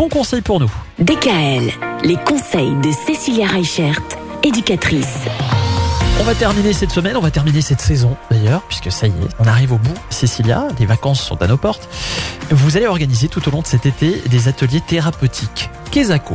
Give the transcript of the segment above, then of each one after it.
bons conseils pour nous. DKL, les conseils de Cécilia Reichert, éducatrice. On va terminer cette semaine, on va terminer cette saison d'ailleurs, puisque ça y est, on arrive au bout. Cécilia, les vacances sont à nos portes. Vous allez organiser tout au long de cet été des ateliers thérapeutiques. Kesako.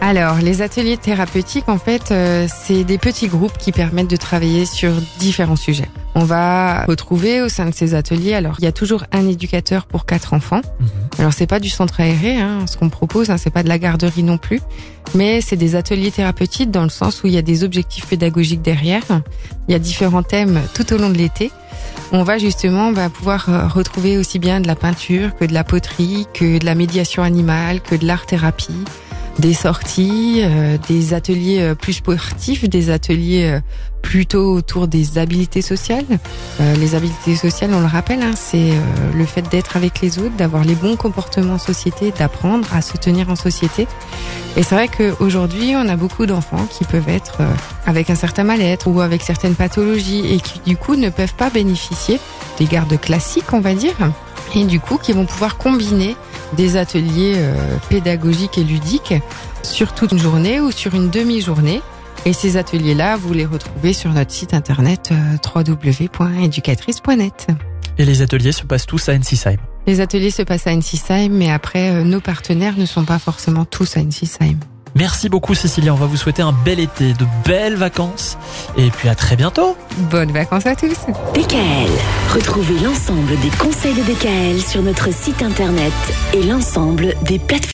Alors, les ateliers thérapeutiques, en fait, euh, c'est des petits groupes qui permettent de travailler sur différents sujets. On va retrouver au sein de ces ateliers, alors il y a toujours un éducateur pour quatre enfants. Mhm. Alors c'est pas du centre aéré, hein, ce qu'on propose, hein, c'est pas de la garderie non plus, mais c'est des ateliers thérapeutiques dans le sens où il y a des objectifs pédagogiques derrière. Il y a différents thèmes tout au long de l'été. On va justement bah, pouvoir euh, retrouver aussi bien de la peinture que de la poterie, que de la médiation animale, que de l'art thérapie, des sorties, euh, des ateliers euh, plus sportifs, des ateliers euh, plutôt autour des habiletés sociales. Euh, les habiletés sociales, on le rappelle, hein, c'est euh, le fait d'être avec les autres, d'avoir les bons comportements en société, d'apprendre à se tenir en société. Et c'est vrai qu'aujourd'hui, on a beaucoup d'enfants qui peuvent être euh, avec un certain mal-être ou avec certaines pathologies et qui du coup ne peuvent pas bénéficier des gardes classiques, on va dire, et du coup qui vont pouvoir combiner des ateliers euh, pédagogiques et ludiques sur toute une journée ou sur une demi-journée. Et ces ateliers-là, vous les retrouvez sur notre site internet euh, www.educatrice.net. Et les ateliers se passent tous à Ensisheim. Les ateliers se passent à Ensisheim, mais après, euh, nos partenaires ne sont pas forcément tous à Ensisheim. Merci beaucoup Cécilia, on va vous souhaiter un bel été, de belles vacances et puis à très bientôt. Bonnes vacances à tous DKL, retrouvez l'ensemble des conseils de DKL sur notre site internet et l'ensemble des plateformes.